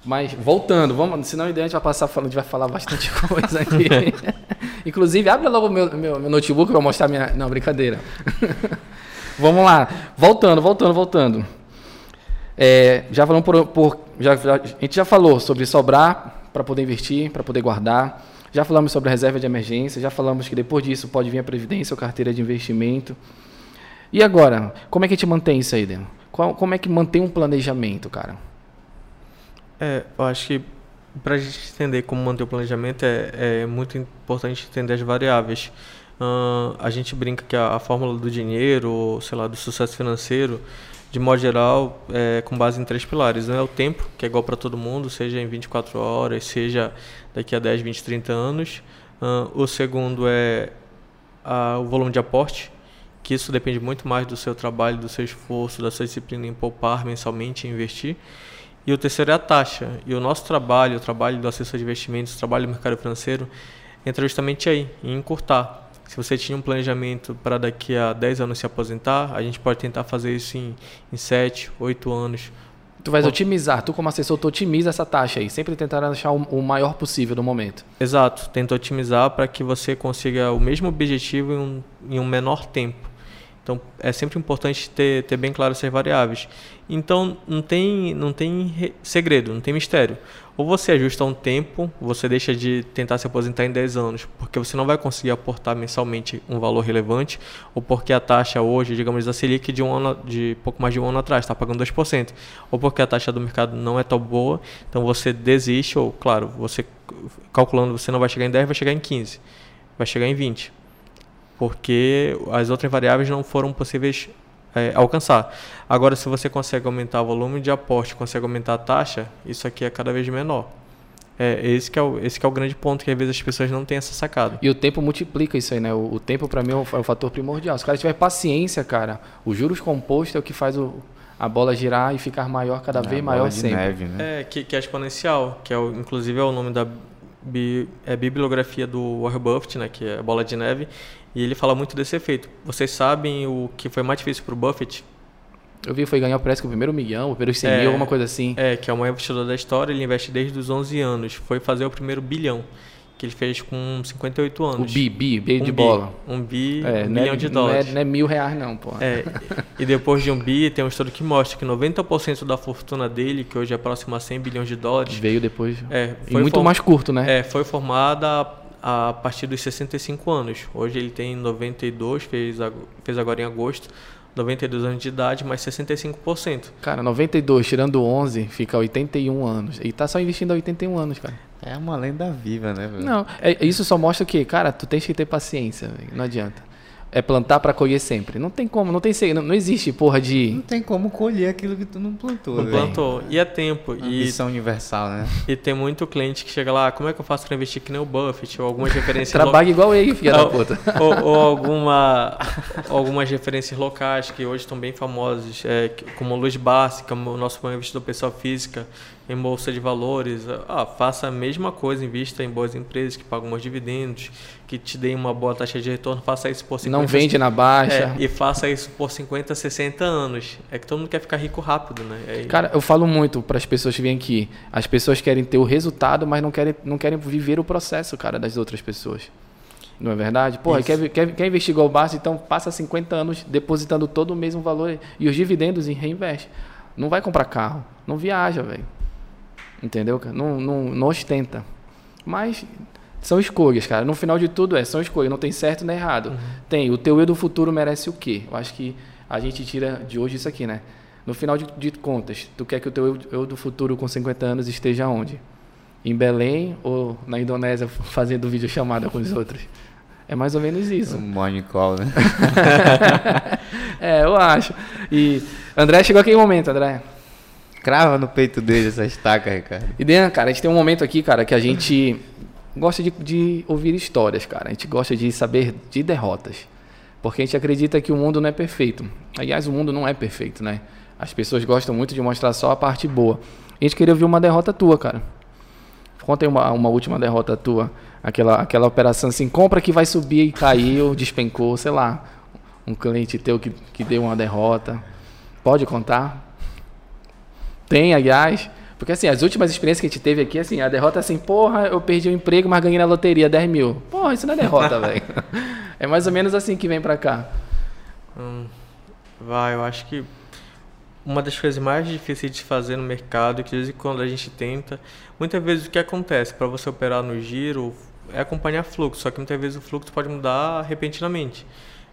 Mas voltando, vamos, senão a ideia a gente vai passar falando, a gente vai falar bastante coisa aqui. Inclusive, abre logo meu, meu, meu notebook para mostrar minha. Não, brincadeira. vamos lá. Voltando, voltando, voltando. É, já falamos por, por- já, já- a gente já falou sobre sobrar para poder investir, para poder guardar. Já falamos sobre reserva de emergência, já falamos que depois disso pode vir a previdência ou carteira de investimento. E agora, como é que a gente mantém isso aí? Qual- Como é que mantém um planejamento, cara? É, eu acho que para a gente entender como manter o planejamento é, é muito importante entender as variáveis. Ahn, a gente brinca que a, a fórmula do dinheiro, ou, sei lá, do sucesso financeiro, de modo geral, é com base em três pilares. Um é o tempo, que é igual para todo mundo, seja em 24 horas, seja daqui a 10, 20, 30 anos. Ahn, o segundo é a- o volume de aporte, que isso depende muito mais do seu trabalho, do seu esforço, da sua disciplina em poupar mensalmente e investir. E o terceiro é a taxa. E o nosso trabalho, o trabalho do assessor de investimentos, o trabalho do mercado financeiro, entra justamente aí, em encurtar. Se você tinha um planejamento para daqui a 10 anos se aposentar, a gente pode tentar fazer isso em, em 7, 8 anos. Tu vais otimizar, tu como assessor, tu otimiza essa taxa aí, sempre tentar achar o, o maior possível no momento. Exato, tenta otimizar para que você consiga o mesmo objetivo em um, em um menor tempo. Então é sempre importante ter, ter bem claro essas variáveis. Então não tem, não tem re- segredo, não tem mistério. Ou você ajusta um tempo, você deixa de tentar se aposentar em 10 anos, porque você não vai conseguir aportar mensalmente um valor relevante, ou porque a taxa hoje, digamos, da Selic de um ano, de pouco mais de um ano atrás, está pagando 2%, ou porque a taxa do mercado não é tão boa, então você desiste, ou claro, você calculando, você não vai chegar em 10, vai chegar em 15, vai chegar em 20 porque as outras variáveis não foram possíveis é, alcançar. Agora, se você consegue aumentar o volume de aporte, consegue aumentar a taxa, isso aqui é cada vez menor. É esse que é o, esse que é o grande ponto que às vezes as pessoas não têm essa sacada. E o tempo multiplica isso aí, né? O, o tempo para mim é o, é o fator primordial. Se o cara tiver paciência, cara, os juros compostos é o que faz o, a bola girar e ficar maior cada vez É, maior bola de sempre. neve, né? É, que, que é exponencial, que é o, inclusive é o nome da bi, é bibliografia do Warren Buffett, né, que é a bola de neve, e ele fala muito desse efeito. Vocês sabem o que foi mais difícil para o Buffett? Eu vi foi ganhar parece que o primeiro milhão, o primeiro 100 É. mil, alguma coisa assim. É, que é o maior investidor da história, ele investe desde os 11 anos. Foi fazer o primeiro bilhão, que ele fez com 58 o anos. bi, bi, bi um de bi, bola. Um bi, É, um não, bilhão é, de não, é, dólares. não é mil reais não, pô. É, e depois de um bi, tem um estudo que mostra que 90% da fortuna dele, que hoje é próximo a 100 bilhões de dólares, Veio depois. é, e foi muito form- mais curto, né? é, foi formada a, partir dos 65 anos. Hoje ele tem 92, fez, fez agora em agosto, 92 anos de idade, mais 65%. Cara, 92 tirando 11 fica 81 anos. E tá só investindo há 81 anos, cara. É uma lenda viva, né? velho? Não, é- isso só mostra que, cara, tu tens que ter paciência, velho, não adianta. É plantar pra colher sempre. Não tem como, não tem se- não, não existe porra de Não tem como colher aquilo que tu não plantou, Não velho. plantou. E é tempo. E, missão universal, né? e tem muito cliente que chega lá, como é que eu faço pra investir que nem o Buffett? Ou algumas referências trabalho igual ele, filha da puta. ou, ou alguma, algumas referências locais que hoje estão bem famosas, é, como o Luiz Bassi, que é o nosso bom investidor pessoal física, em bolsa de valores. Ah, faça a mesma coisa, invista em boas empresas que pagam bons dividendos, que te deem uma boa taxa de retorno, faça isso por 50 Não vende na baixa. é, e faça isso por 50, 60 anos. É que todo mundo quer ficar rico rápido, né? É- Cara, eu falo muito para as pessoas que vêm aqui. As pessoas querem ter o resultado, mas não querem, não querem viver o processo, cara, das outras pessoas. Não é verdade? Porra, quer, quer, quer investir igual o Barça, então passa 50 anos depositando todo o mesmo valor e os dividendos e reinveste. Não vai comprar carro, não viaja, velho. Entendeu? cara? Não, não, não ostenta. Mas são escolhas, cara. No final de tudo é, são escolhas. Não tem certo nem errado. Tem, o teu eu do futuro merece o quê? Eu acho que a gente tira de hoje isso aqui, né? No final de, de contas, tu quer que o teu eu, eu do futuro com 50 anos esteja onde? Em Belém ou na Indonésia fazendo videochamada com os outros? É mais ou menos isso. Um morning call, né? É, eu acho. E André chegou aquele momento, André. Crava no peito dele essa estaca, Ricardo. E Dan, cara, a gente tem um momento aqui, cara, que a gente gosta de, de ouvir histórias, cara. A gente gosta de saber de derrotas. Porque a gente acredita que o mundo não é perfeito. Aliás, o mundo não é perfeito, né? As pessoas gostam muito de mostrar só a parte boa. A gente queria ouvir uma derrota tua, cara. Conta aí uma, uma última derrota tua. Aquela, aquela operação assim, compra que vai subir e caiu, despencou, sei lá. Um cliente teu que, que deu uma derrota. Pode contar? Tem, aliás. Porque assim, as últimas experiências que a gente teve aqui, assim, a derrota é assim, porra, eu perdi o emprego, mas ganhei na loteria 10 mil. Porra, isso não é derrota, velho. É mais ou menos assim que vem pra cá. Hum, vai, eu acho que uma das coisas mais difíceis de fazer no mercado, que de vez em quando a gente tenta, muitas vezes o que acontece para você operar no giro é acompanhar fluxo, só que muitas vezes o fluxo pode mudar repentinamente.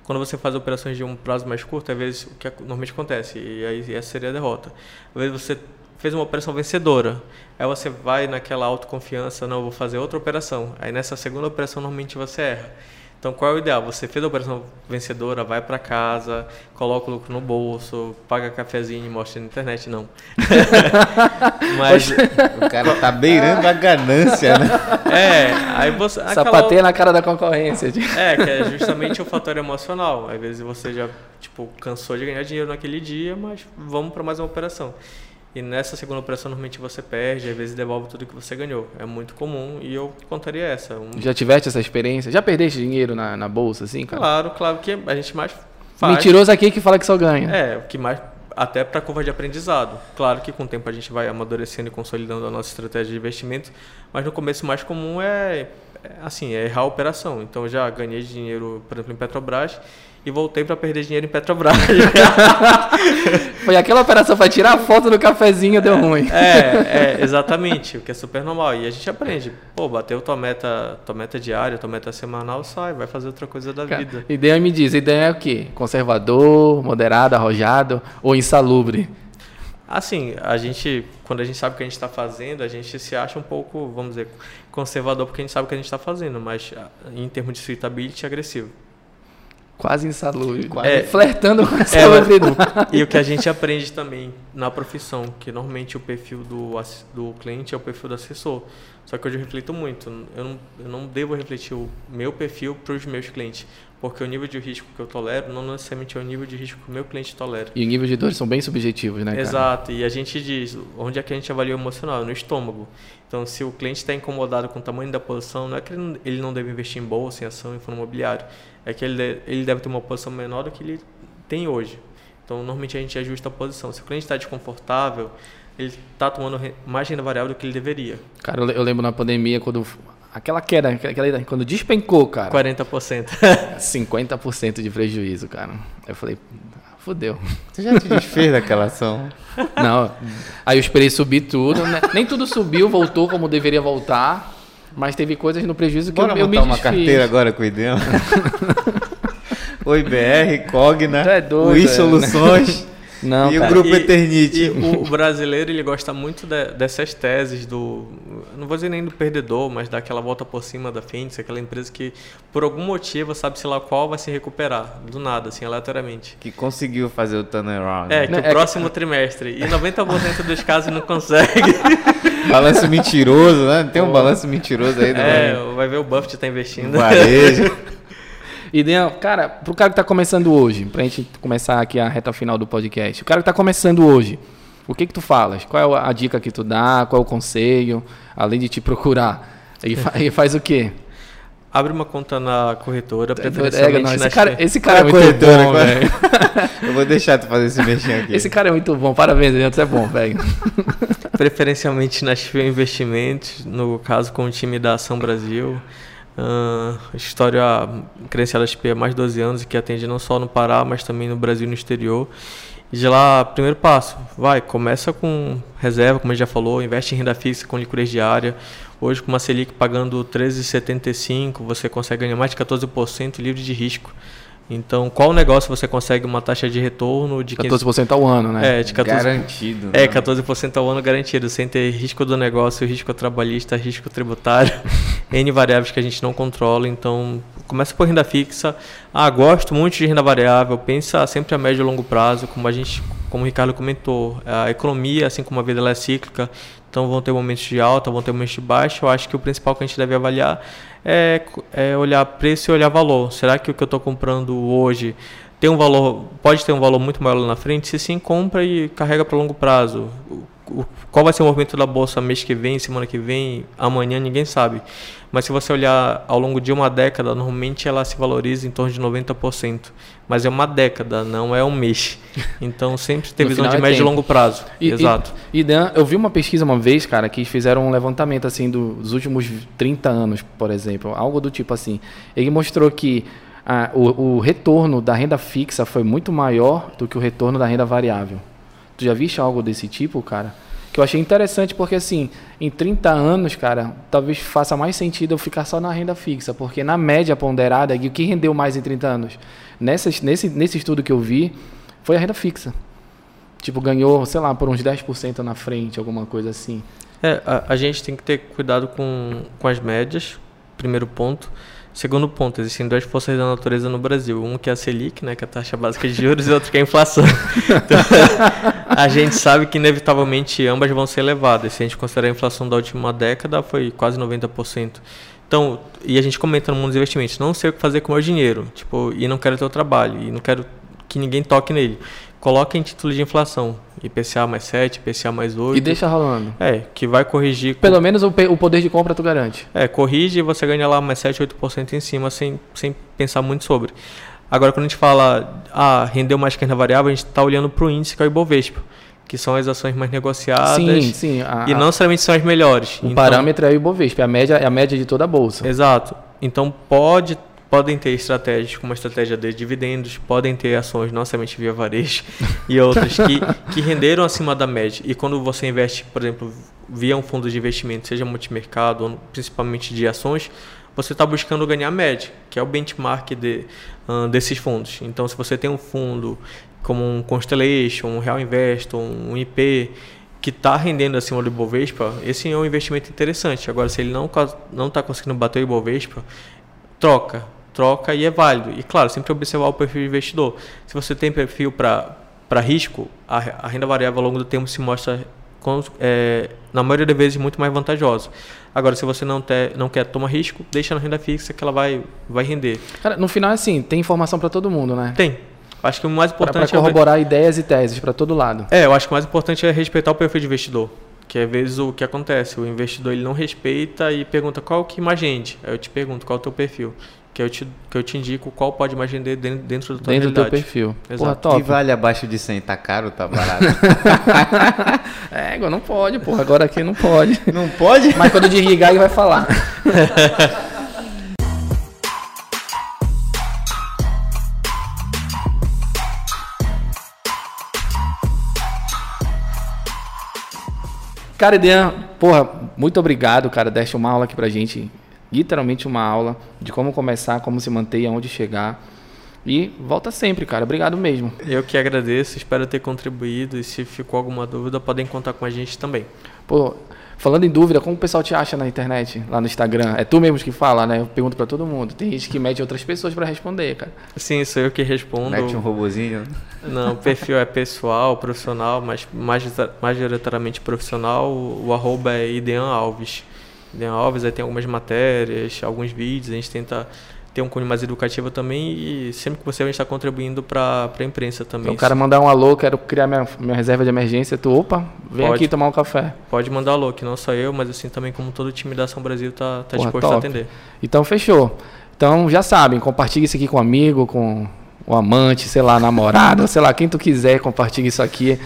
Quando você faz operações de um prazo mais curto, às vezes o que normalmente acontece, e aí essa seria a derrota. Às vezes você fez uma operação vencedora, aí você vai naquela autoconfiança, não, vou fazer outra operação. Aí nessa segunda operação normalmente você erra. Então, qual é o ideal? Você fez a operação vencedora, vai para casa, coloca o lucro no bolso, paga cafezinho e mostra na internet, não. Mas, O cara tá beirando a ganância, né? é, aí você... aquela- Sapateia na cara da concorrência. É, que é justamente o fator emocional. Às vezes você já, tipo, cansou de ganhar dinheiro naquele dia, mas vamos para mais uma operação. E nessa segunda operação, normalmente você perde, às vezes devolve tudo que você ganhou. É muito comum e eu contaria essa. Um- Já tiveste essa experiência? Já perdeste dinheiro na, na bolsa, assim, cara? Claro, claro que a gente mais faz. Mentiroso aqui que fala que só ganha. É, o que mais até para curva de aprendizado. Claro que com o tempo a gente vai amadurecendo e consolidando a nossa estratégia de investimento, mas no começo o mais comum é, é, assim, é errar a operação. Então eu já ganhei dinheiro, por exemplo, em Petrobras e voltei para perder dinheiro em Petrobras. Foi aquela operação pra tirar a foto do cafezinho, deu ruim. é, é, exatamente, o que é super normal. E a gente aprende. Pô, bateu tua meta, tua meta diária, tua meta semanal, sai, vai fazer outra coisa da Cara, vida. Ideia me diz, ideia é o quê? Conservador, moderado, arrojado ou insalubre? Assim, a gente, quando a gente sabe o que a gente está fazendo, a gente se acha um pouco, vamos dizer, conservador porque a gente sabe o que a gente está fazendo, mas em termos de suitability, agressivo. Quase insalubre. Quase. É. Flertando com a É, salubridade. o- e o que a gente aprende também na profissão, que normalmente o perfil do, do cliente é o perfil do assessor. Só que hoje eu reflito muito. Eu não, eu não devo refletir o meu perfil para os meus clientes, porque o nível de risco que eu tolero não necessariamente é o nível de risco que o meu cliente tolera. E o nível de dores são bem subjetivos, né, cara? Exato, e a gente diz, onde é que a gente avalia o emocional? No estômago. Então, se o cliente está incomodado com o tamanho da posição, não é que ele não- deve investir em bolsa, em ação, em fundo imobiliário. É que ele, ele deve ter uma posição menor do que ele tem hoje. Então, normalmente a gente ajusta a posição. Se o cliente está desconfortável, ele está tomando mais renda variável do que ele deveria. Cara, eu lembro na pandemia, quando... Aquela queda, aquela, quando despencou, cara. 40%. 50% de prejuízo, cara. Eu falei, fodeu. Você já te desfez daquela ação? Não. Aí eu esperei subir tudo. né? Nem tudo subiu, voltou como deveria voltar. Mas teve coisas no prejuízo que Bora eu, eu me montar uma desfiz. carteira agora com o IDEM? Oi, BR, Cogna, é doido, Ui é, né? Não, e cara. o grupo E- Eternite. E o, brasileiro ele gosta muito de- dessas teses do, não vou dizer nem do perdedor, mas daquela volta por cima da Fênix, aquela empresa que por algum motivo, sabe se lá qual, vai se recuperar do nada, assim, aleatoriamente. Que conseguiu fazer o turnaround. É, que Não, o é que- próximo trimestre. E 90% dos casos não consegue. Balanço mentiroso, né? Tem um balanço mentiroso aí É, vai ver o Buffett tá investindo. varejo. E, Dean, cara, pro cara que tá começando hoje, pra gente começar aqui a reta final do podcast, o cara que tá começando hoje, o que que tu falas? Qual é a dica que tu dá? Qual é o conselho? Além de te procurar. E, fa- e faz o quê? Abre uma conta na corretora, É, preferencialmente não, na esse, cara, esse cara é Qual muito corretora? bom, é? velho. Eu vou deixar tu fazer esse mexer aqui. Esse cara é muito bom. Parabéns, Dean, tu é bom, velho. Preferencialmente na XP Investimentos, no caso com o time da Ação Brasil. Ah, história credenciada XP há mais de 12 anos e que atende não só no Pará, mas também no Brasil e no exterior. E de lá, primeiro passo, vai, começa com reserva, como a gente já falou, investe em renda fixa com liquidez diária. Hoje, com uma Selic pagando 13,75, você consegue ganhar mais de 14% livre de risco. Então, qual negócio você consegue uma taxa de retorno de 15%? 14% ao ano, né? É, de 14%. Garantido. É, né? 14% ao ano garantido, sem ter risco do negócio, risco trabalhista, risco tributário, N variáveis que a gente não controla. Então, começa por renda fixa. Ah, gosto muito de renda variável. Pensa sempre a médio e longo prazo, como a gente, como o Ricardo comentou. A economia, assim como a vida, ela é cíclica. Então, vão ter momentos de alta, vão ter momentos de baixa. Eu acho que o principal que a gente deve avaliar é, é olhar preço e olhar valor. Será que o que eu estou comprando hoje tem um valor, pode ter um valor muito maior lá na frente? Se sim, compra e carrega para longo prazo. Qual vai ser o movimento da bolsa mês que vem, semana que vem, amanhã, ninguém sabe. Mas se você olhar ao longo de uma década, normalmente ela se valoriza em torno de 90%. Mas é uma década, não é um mês. Então sempre tem visão de é médio e tempo. longo prazo. E, Exato. E, e Dan, eu vi uma pesquisa uma vez, cara, que fizeram um levantamento assim dos últimos 30 anos, por exemplo, algo do tipo assim. Ele mostrou que ah, o, o retorno da renda fixa foi muito maior do que o retorno da renda variável. Tu já viste algo desse tipo, cara? Que eu achei interessante porque assim, em 30 anos, cara, talvez faça mais sentido eu ficar só na renda fixa, porque na média ponderada, o que rendeu mais em 30 anos? Nessas, nesse, nesse estudo que eu vi, foi a renda fixa. Tipo, ganhou, sei lá, por uns 10% na frente, alguma coisa assim. É, a, a gente tem que ter cuidado com, com as médias, primeiro ponto. Segundo ponto, existem duas forças da natureza no Brasil. Um que é a Selic, né, que é a taxa básica de juros, e outro que é a inflação. Então, a gente sabe que inevitavelmente ambas vão ser elevadas. Se a gente considerar a inflação da última década, foi quase 90%. Então, e a gente comenta no mundo dos investimentos, não sei o que fazer com o meu dinheiro, tipo, e não quero ter o trabalho, e não quero que ninguém toque nele. Coloca em título de inflação, IPCA mais 7, IPCA mais 8. E deixa rolando. É, que vai corrigir. Pelo menos o, o poder de compra tu garante. É, corrige e você ganha lá mais 7, 8% em cima sem, sem pensar muito sobre. Agora, quando a gente fala, ah, rendeu mais que a renda variável, a gente está olhando para o índice que é o Ibovespa, que são as ações mais negociadas sim, sim. a- e não necessariamente são as melhores. o Então- parâmetro é o Ibovespa, a média é a média de toda a bolsa. Exato. Então, pode, podem ter estratégias como a estratégia de dividendos, podem ter ações, não somente via varejo, e outras que, que renderam acima da média. E quando você investe, por exemplo, via um fundo de investimento, seja multimercado, ou principalmente de ações, você está buscando ganhar média, que é o benchmark de, desses fundos. Então, se você tem um fundo como um Constellation, um Real Invest, um IP, que está rendendo acima do Ibovespa, esse é um investimento interessante. Agora, se ele não está conseguindo bater o Ibovespa, troca, troca e é válido. E claro, sempre observar o perfil do investidor. Se você tem perfil para risco, a, a renda variável ao longo do tempo se mostra, com- é, na maioria das vezes, muito mais vantajosa. Agora, se você não, te, não quer tomar risco, deixa na renda fixa que ela vai, vai render. Cara, no final é assim, tem informação pra todo mundo, né? Tem. Acho que o mais Pra, pra importante é corroborar ideias e teses pra todo lado. É, eu acho que o mais importante é respeitar o perfil de investidor. Que às vezes o que acontece, o investidor ele não respeita e pergunta qual que mais rende. Aí eu te pergunto qual é o teu perfil. Que eu te, que eu te indico qual pode mais render dentro, dentro da tua Dentro do teu realidade. perfil. Exato. Porra, Que vale abaixo de 100, tá caro, tá barato. É, agora não pode, porra. Agora aqui não pode. Não pode? Mas quando desligar, ele vai falar. Cara, Edian, porra, muito obrigado, cara. Deste uma aula aqui pra gente. Literalmente uma aula de como começar, como se manter e aonde chegar. E volta sempre, cara. Obrigado mesmo. Eu que agradeço, espero ter contribuído. E se ficou alguma dúvida, podem contar com a gente também. Pô, falando em dúvida, como o pessoal te acha na internet, lá no Instagram? É tu mesmo que fala, né? Eu pergunto pra todo mundo. Tem gente que mede outras pessoas pra responder, cara. Sim, sou eu que respondo. Mete um robozinho. Não, o perfil é pessoal, profissional, mas majoritariamente profissional. O arroba é Idean Alves. Idean Alves, aí tem algumas matérias, alguns vídeos, a gente tenta ter um cunho mais educativo também e sempre que você está contribuindo para a imprensa também. Então, o cara mandar um alô, quero criar minha, minha reserva de emergência, tu, opa, vem pode, aqui tomar um café. Pode mandar alô, que não só eu, mas assim também como todo o time da Ação Brasil está tá disposto top. a atender. Então, fechou. Então, já sabem, compartilhe isso aqui com um amigo, com o amante, sei lá, namorado, sei lá, quem tu quiser, compartilhe isso aqui.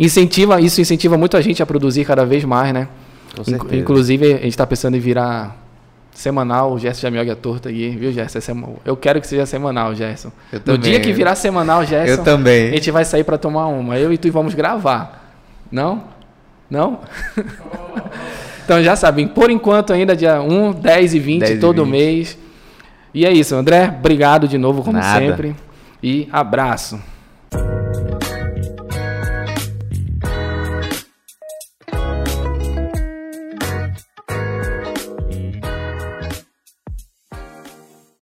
Incentiva, isso incentiva muito a gente a produzir cada vez mais, né? Inclusive, a gente está pensando em virar semanal, o Gerson já me olha torto aí, viu, Gerson? É eu quero que seja semanal, Gerson. Eu no também, dia que virar semanal, Gerson, eu também. a gente vai sair para tomar uma. Eu e tu vamos gravar. Não? Não? então já sabem, por enquanto ainda dia 1, 10 e 20 10 todo 20. mês. E é isso, André. Obrigado de novo, como Nada. sempre. E abraço.